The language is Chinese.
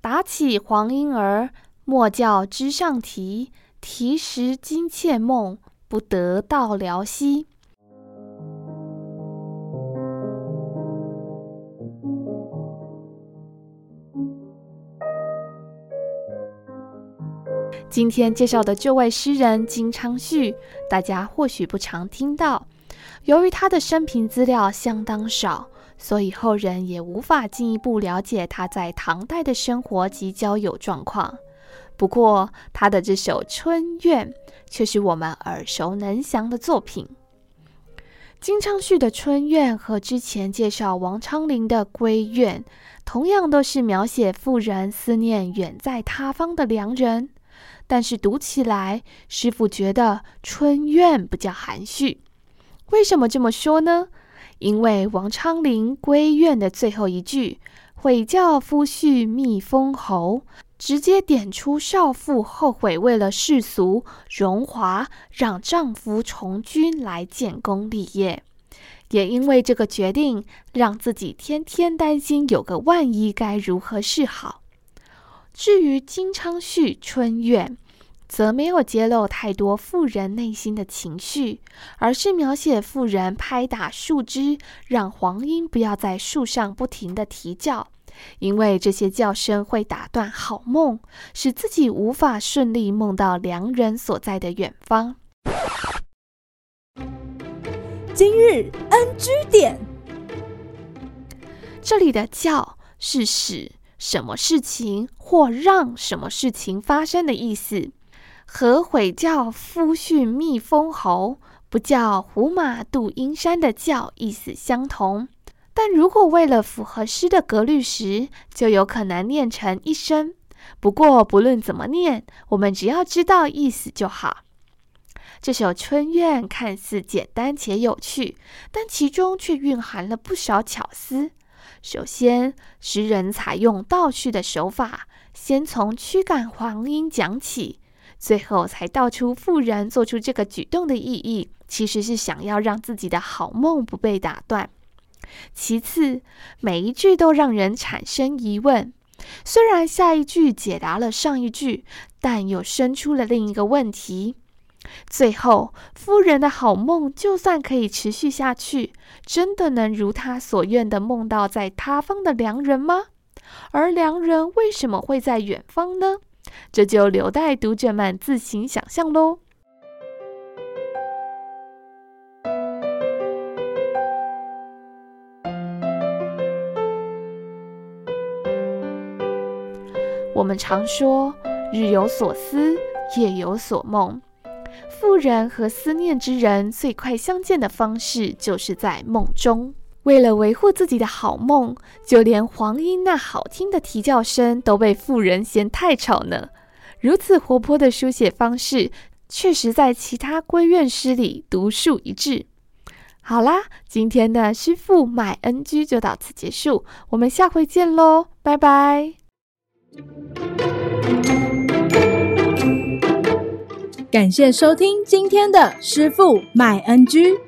打起黄莺儿。莫教枝上啼，啼时惊妾梦，不得到辽西。今天介绍的这位诗人金昌绪，大家或许不常听到。由于他的生平资料相当少，所以后人也无法进一步了解他在唐代的生活及交友状况。不过，他的这首《春怨》却是我们耳熟能详的作品。金昌绪的《春怨》和之前介绍王昌龄的《闺怨》，同样都是描写妇人思念远在他方的良人。但是读起来，师傅觉得《春怨》比较含蓄。为什么这么说呢？因为王昌龄《闺怨》的最后一句“悔教夫婿觅封侯”。直接点出少妇后悔为了世俗荣华，让丈夫从军来建功立业，也因为这个决定，让自己天天担心有个万一该如何是好。至于金昌绪《春怨》，则没有揭露太多富人内心的情绪，而是描写富人拍打树枝，让黄莺不要在树上不停的啼叫。因为这些叫声会打断好梦，使自己无法顺利梦到良人所在的远方。今日 NG 点，这里的“叫”是使什么事情或让什么事情发生的意思，和“悔教夫婿觅封侯，不教胡马度阴山”的“教”意思相同。但如果为了符合诗的格律时，就有可能念成一声。不过不论怎么念，我们只要知道意思就好。这首《春怨》看似简单且有趣，但其中却蕴含了不少巧思。首先，诗人采用倒叙的手法，先从驱赶黄莺讲起，最后才道出妇人做出这个举动的意义，其实是想要让自己的好梦不被打断。其次，每一句都让人产生疑问。虽然下一句解答了上一句，但又生出了另一个问题。最后，夫人的好梦就算可以持续下去，真的能如她所愿的梦到在他方的良人吗？而良人为什么会在远方呢？这就留待读者们自行想象喽。我们常说“日有所思，夜有所梦”。妇人和思念之人最快相见的方式，就是在梦中。为了维护自己的好梦，就连黄莺那好听的啼叫声都被妇人嫌太吵呢。如此活泼的书写方式，确实在其他闺怨诗里独树一帜。好啦，今天的师傅麦恩居就到此结束，我们下回见喽，拜拜。感谢收听今天的师傅麦恩居。